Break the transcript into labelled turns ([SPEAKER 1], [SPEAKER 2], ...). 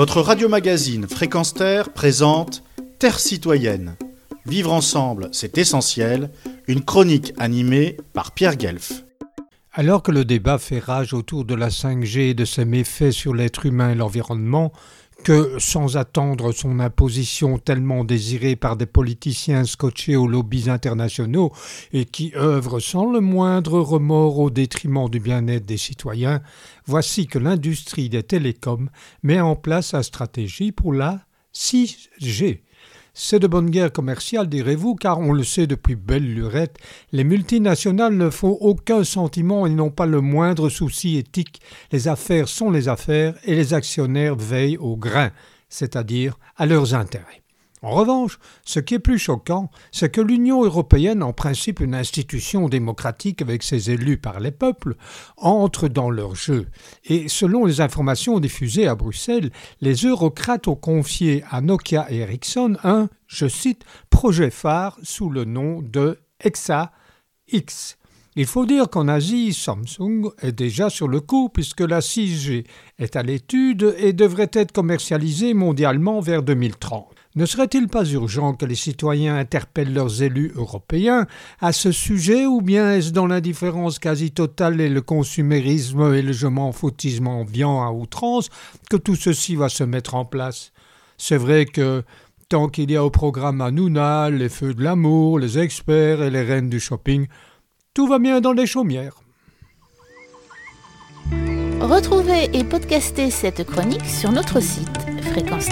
[SPEAKER 1] Votre radio-magazine Fréquence Terre présente Terre citoyenne. Vivre ensemble, c'est essentiel. Une chronique animée par Pierre Guelf.
[SPEAKER 2] Alors que le débat fait rage autour de la 5G et de ses méfaits sur l'être humain et l'environnement, que, sans attendre son imposition tellement désirée par des politiciens scotchés aux lobbies internationaux et qui œuvrent sans le moindre remords au détriment du bien-être des citoyens, voici que l'industrie des télécoms met en place sa stratégie pour la 6G, c'est de bonne guerre commerciale, direz-vous, car on le sait depuis belle lurette, les multinationales ne font aucun sentiment et n'ont pas le moindre souci éthique. Les affaires sont les affaires et les actionnaires veillent au grain, c'est-à-dire à leurs intérêts. En revanche, ce qui est plus choquant, c'est que l'Union européenne, en principe une institution démocratique avec ses élus par les peuples, entre dans leur jeu. Et selon les informations diffusées à Bruxelles, les eurocrates ont confié à Nokia et Ericsson un, je cite, projet phare sous le nom de EXA X. Il faut dire qu'en Asie, Samsung est déjà sur le coup puisque la 6G est à l'étude et devrait être commercialisée mondialement vers 2030. Ne serait-il pas urgent que les citoyens interpellent leurs élus européens à ce sujet ou bien est-ce dans l'indifférence quasi totale et le consumérisme et le je m'en foutisme à outrance que tout ceci va se mettre en place? C'est vrai que tant qu'il y a au programme Hanouna, les feux de l'amour, les experts et les reines du shopping, tout va bien dans les chaumières.
[SPEAKER 3] Retrouvez et podcastez cette chronique sur notre site fréquence